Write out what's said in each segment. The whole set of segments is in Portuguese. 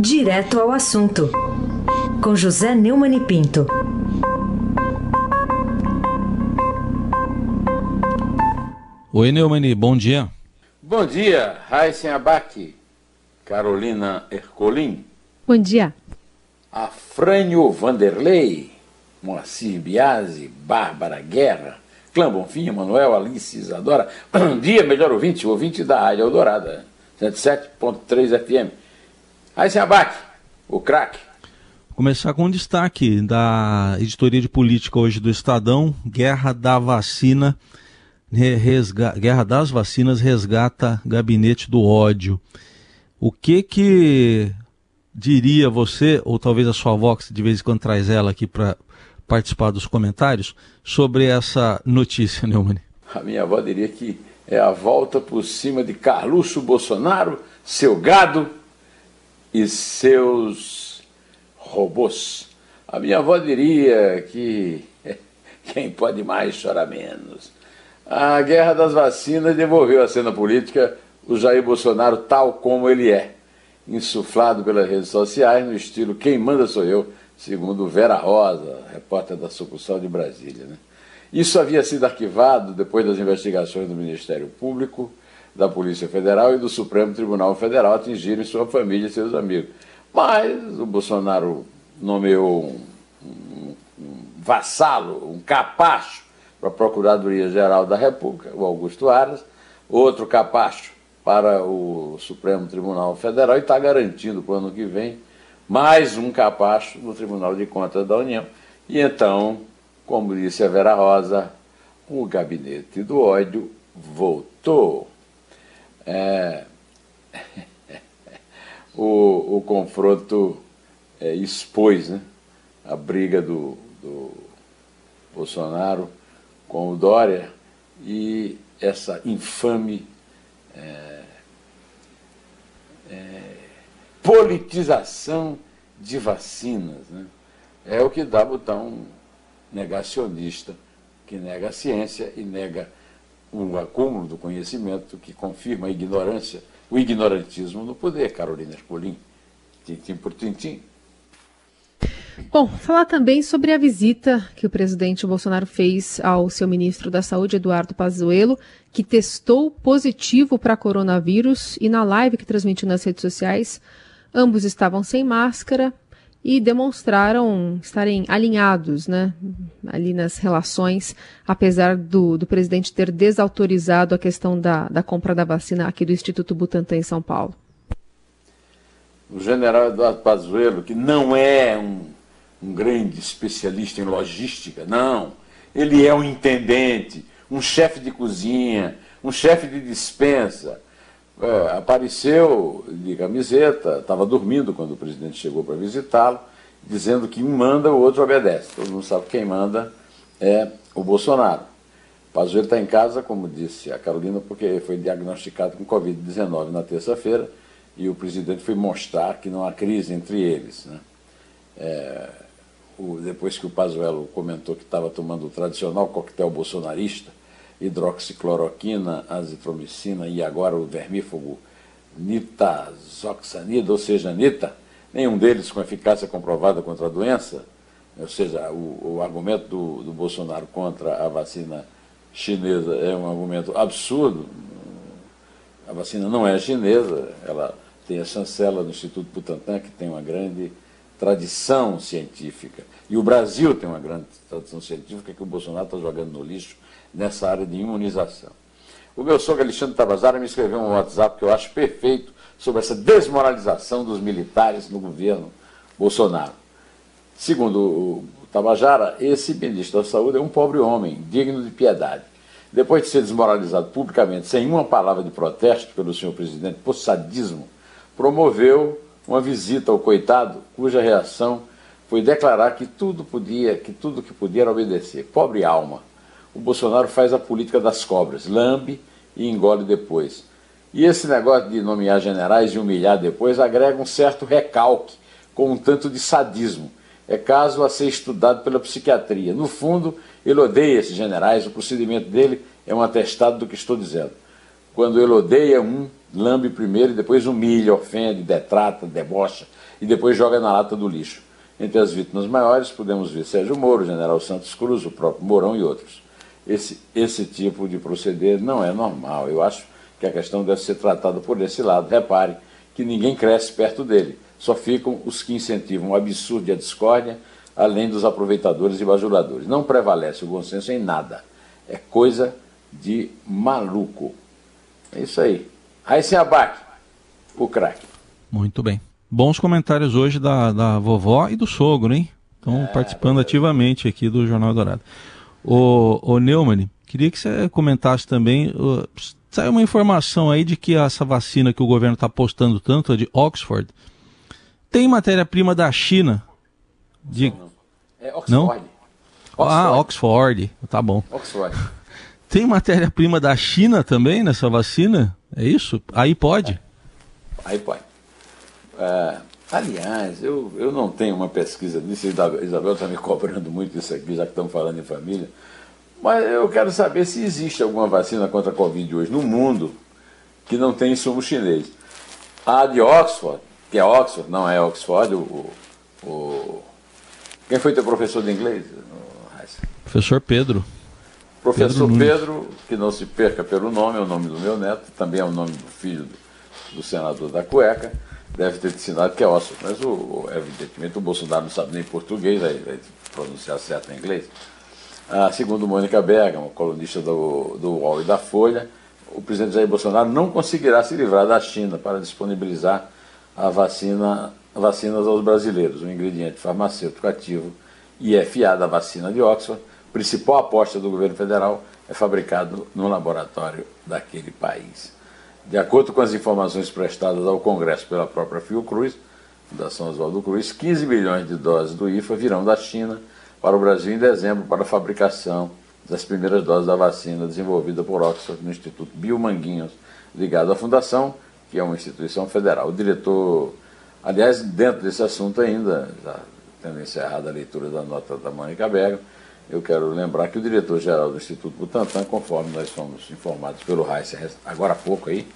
Direto ao assunto, com José Neumann e Pinto. Oi, Neumani, bom dia. Bom dia, Raíssen Abac, Carolina Ercolim. Bom dia. Afrânio Vanderlei, Moacir Biasi, Bárbara Guerra, Clã Bonfim, Manuel, Alice, Isadora. Bom dia, melhor ouvinte, ouvinte da Rádio Eldorada, 107.3 FM. Raíssen Abac, o craque. Começar com um destaque da editoria de política hoje do Estadão, Guerra da Vacina resga... Guerra das Vacinas resgata gabinete do ódio. O que que diria você, ou talvez a sua avó, que de vez em quando traz ela aqui para participar dos comentários, sobre essa notícia, Neumann? A minha avó diria que é a volta por cima de Carluxo Bolsonaro, seu gado e seus robôs. A minha avó diria que quem pode mais chora menos. A guerra das vacinas devolveu à cena política o Jair Bolsonaro tal como ele é, insuflado pelas redes sociais no estilo Quem manda sou eu, segundo Vera Rosa, repórter da sucursal de Brasília. Né? Isso havia sido arquivado depois das investigações do Ministério Público, da Polícia Federal e do Supremo Tribunal Federal atingirem sua família e seus amigos. Mas o Bolsonaro nomeou um, um, um vassalo, um capacho, para a Procuradoria-Geral da República, o Augusto Aras, outro capacho para o Supremo Tribunal Federal e está garantindo para o ano que vem mais um capacho no Tribunal de Contas da União. E então, como disse a Vera Rosa, o gabinete do ódio voltou. É... o, o confronto é, expôs né, a briga do, do Bolsonaro com o Dória e essa infame é, é, politização de vacinas. Né? É o que dá botão negacionista, que nega a ciência e nega o acúmulo do conhecimento que confirma a ignorância, o ignorantismo no poder, Carolina Espolim, tintim por tintim. Bom, falar também sobre a visita que o presidente Bolsonaro fez ao seu ministro da Saúde, Eduardo Pazuello, que testou positivo para coronavírus e na live que transmitiu nas redes sociais, ambos estavam sem máscara e demonstraram estarem alinhados, né, ali nas relações, apesar do, do presidente ter desautorizado a questão da, da compra da vacina aqui do Instituto Butantan em São Paulo. O general Eduardo Pazuello, que não é um um grande especialista em logística, não. Ele é um intendente, um chefe de cozinha, um chefe de dispensa. É, apareceu de camiseta, estava dormindo quando o presidente chegou para visitá-lo, dizendo que um manda, o outro obedece. Todo mundo sabe que quem manda é o Bolsonaro. Pazuello está em casa, como disse a Carolina, porque foi diagnosticado com Covid-19 na terça-feira e o presidente foi mostrar que não há crise entre eles. Né? É, o, depois que o Pazuello comentou que estava tomando o tradicional coquetel bolsonarista, hidroxicloroquina, azitromicina e agora o vermífugo nitazoxanida, ou seja, nita, nenhum deles com eficácia comprovada contra a doença, ou seja, o, o argumento do, do Bolsonaro contra a vacina chinesa é um argumento absurdo. A vacina não é chinesa, ela tem a chancela do Instituto Butantan, que tem uma grande tradição científica. E o Brasil tem uma grande tradição científica que o Bolsonaro está jogando no lixo nessa área de imunização. O meu sogro Alexandre Tabajara me escreveu um WhatsApp que eu acho perfeito sobre essa desmoralização dos militares no governo Bolsonaro. Segundo o Tabajara, esse ministro da Saúde é um pobre homem, digno de piedade. Depois de ser desmoralizado publicamente, sem uma palavra de protesto pelo senhor presidente, por sadismo, promoveu uma visita ao coitado, cuja reação foi declarar que tudo podia, que tudo que podia era obedecer. Pobre alma. O Bolsonaro faz a política das cobras, lambe e engole depois. E esse negócio de nomear generais e humilhar depois agrega um certo recalque, com um tanto de sadismo. É caso a ser estudado pela psiquiatria. No fundo, ele odeia esses generais, o procedimento dele é um atestado do que estou dizendo. quando ele odeia um, lambe primeiro e depois humilha, ofende, detrata, debocha e depois joga na lata do lixo. Entre as vítimas maiores podemos ver Sérgio Moro, General Santos Cruz, o próprio Mourão e outros. Esse, esse tipo de proceder não é normal. Eu acho que a questão deve ser tratada por esse lado. Repare que ninguém cresce perto dele, só ficam os que incentivam o absurdo e a discórdia, além dos aproveitadores e bajuladores. Não prevalece o bom senso em nada. É coisa de maluco. É isso aí. Aí se abaque, o craque. Muito bem. Bons comentários hoje da, da vovó e do sogro, hein? Estão é, participando é. ativamente aqui do Jornal Dourado. O, o Neumann, queria que você comentasse também. Uh, saiu uma informação aí de que essa vacina que o governo está apostando tanto, a de Oxford, tem matéria-prima da China. De... Não, não. É Oxford. Não? Oxford. Ah, Oxford. Tá bom. Oxford. Tem matéria-prima da China também nessa vacina? É isso? Aí pode? É. Aí pode. É, aliás, eu, eu não tenho uma pesquisa disso, a Isabel está me cobrando muito isso aqui, já que estamos falando em família, mas eu quero saber se existe alguma vacina contra a Covid hoje no mundo que não tem insumo chinês. A de Oxford, que é Oxford, não é Oxford, o, o quem foi teu professor de inglês? Professor Pedro. Professor Pedro, Pedro, que não se perca pelo nome, é o nome do meu neto, também é o nome do filho do, do senador da cueca deve ter te ensinado que é ósseo. Mas, o, evidentemente, o Bolsonaro não sabe nem português, vai, vai pronunciar certo em inglês. Ah, segundo Mônica Bergamo, colunista do, do UOL e da Folha, o presidente Jair Bolsonaro não conseguirá se livrar da China para disponibilizar a vacina, vacinas aos brasileiros, um ingrediente farmacêutico ativo e é fiada a vacina de Oxford, principal aposta do governo federal, é fabricado no laboratório daquele país. De acordo com as informações prestadas ao Congresso pela própria Fiocruz, Fundação Oswaldo Cruz, 15 milhões de doses do IFA virão da China para o Brasil em dezembro para a fabricação das primeiras doses da vacina desenvolvida por Oxford no Instituto Biomanguinhos, ligado à Fundação, que é uma instituição federal. O diretor, aliás, dentro desse assunto ainda, já tendo encerrado a leitura da nota da Mônica Berger, eu quero lembrar que o diretor-geral do Instituto Butantan, conforme nós fomos informados pelo Reis agora há pouco aí,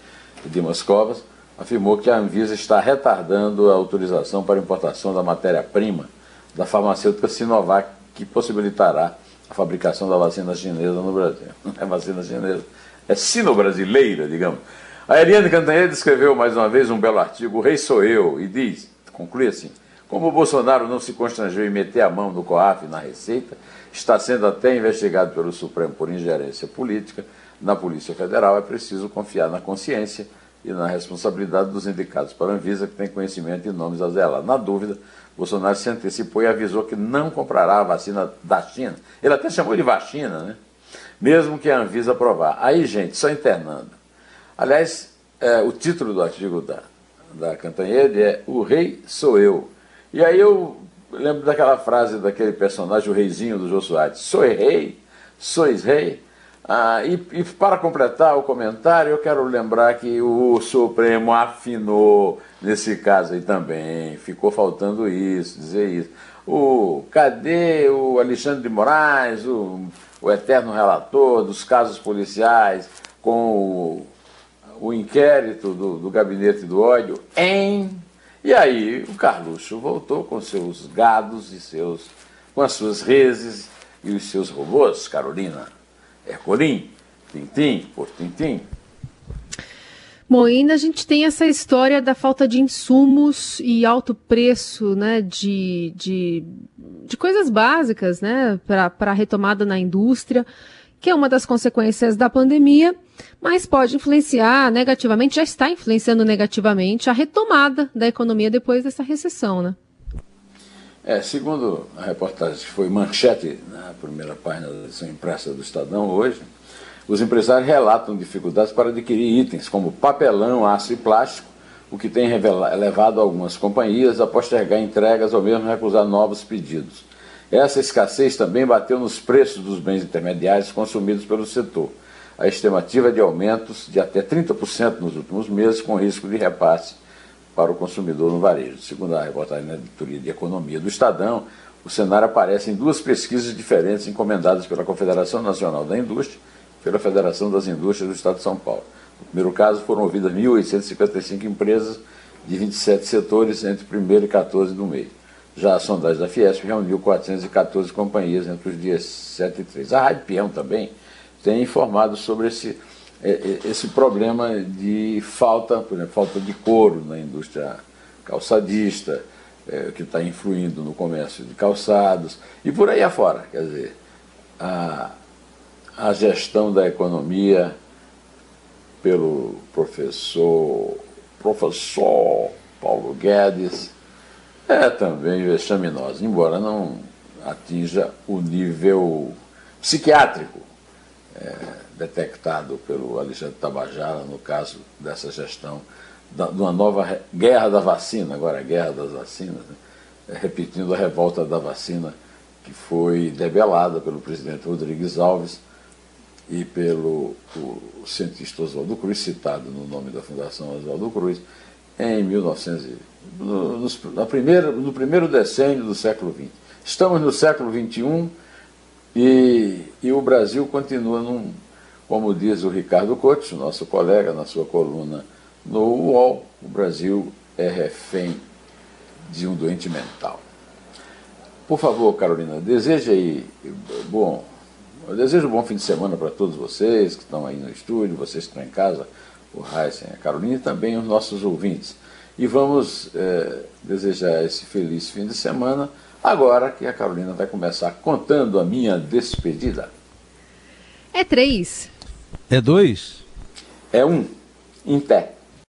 Dimas Covas, afirmou que a Anvisa está retardando a autorização para importação da matéria-prima da farmacêutica Sinovac, que possibilitará a fabricação da vacina chinesa no Brasil. Não é vacina chinesa, é sino-brasileira, digamos. A Eliane Cantanhede escreveu mais uma vez um belo artigo, O Rei Sou Eu, e diz, conclui assim, como o Bolsonaro não se constrangeu em meter a mão no COAF na Receita, está sendo até investigado pelo Supremo por ingerência política na Polícia Federal, é preciso confiar na consciência e na responsabilidade dos indicados para a Anvisa, que tem conhecimento de nomes a zelar. Na dúvida, Bolsonaro se antecipou e avisou que não comprará a vacina da China. Ele até chamou de vacina, né? Mesmo que a Anvisa aprovar. Aí, gente, só internando. Aliás, é, o título do artigo da, da Cantanhede é O Rei Sou Eu. E aí eu lembro daquela frase daquele personagem, o reizinho do Soares, sou rei, sois rei. Ah, e, e, para completar o comentário, eu quero lembrar que o Supremo afinou nesse caso aí também. Ficou faltando isso, dizer isso. O, cadê o Alexandre de Moraes, o, o eterno relator dos casos policiais, com o, o inquérito do, do gabinete do ódio? Em e aí o Carluxo voltou com seus gados e seus, com as suas reses e os seus robôs, Carolina, Hercolim, Tintim, por Tintim. Bom, ainda a gente tem essa história da falta de insumos e alto preço né, de, de, de coisas básicas né, para a retomada na indústria que é uma das consequências da pandemia, mas pode influenciar negativamente, já está influenciando negativamente a retomada da economia depois dessa recessão, né? É, segundo a reportagem que foi manchete na primeira página da edição impressa do Estadão hoje, os empresários relatam dificuldades para adquirir itens como papelão, aço e plástico, o que tem levado algumas companhias a postergar entregas ou mesmo recusar novos pedidos. Essa escassez também bateu nos preços dos bens intermediários consumidos pelo setor. A estimativa é de aumentos de até 30% nos últimos meses, com risco de repasse para o consumidor no varejo. Segundo a reportagem da editoria de Economia do Estadão, o cenário aparece em duas pesquisas diferentes encomendadas pela Confederação Nacional da Indústria e pela Federação das Indústrias do Estado de São Paulo. No primeiro caso foram ouvidas 1.855 empresas de 27 setores entre 1 e 14 do mês. Já a sondagem da Fiesp reuniu 414 companhias entre os dias 7 e 3. A Rádio Peão também tem informado sobre esse, é, é, esse problema de falta, por exemplo, falta de couro na indústria calçadista, é, que está influindo no comércio de calçados e por aí afora. Quer dizer, a, a gestão da economia pelo professor, professor Paulo Guedes é também vexaminosa, embora não atinja o nível psiquiátrico é, detectado pelo Alexandre Tabajara no caso dessa gestão da, de uma nova guerra da vacina, agora a guerra das vacinas, né? É, repetindo a revolta da vacina que foi debelada pelo presidente Rodrigues Alves e pelo cientista Oswaldo Cruz, citado no nome da Fundação Oswaldo Cruz, em 1900, no, no, na primeira, no primeiro decênio do século XX. Estamos no século XXI e, e o Brasil continua num, como diz o Ricardo Couto, nosso colega, na sua coluna no UOL, o Brasil é refém de um doente mental. Por favor, Carolina, deseje aí bom, eu desejo um bom fim de semana para todos vocês que estão aí no estúdio, vocês que estão em casa, o Heisen, a Carolina e também os nossos ouvintes. E vamos é, desejar esse feliz fim de semana, agora que a Carolina vai começar contando a minha despedida. É três. É dois? É um, em pé.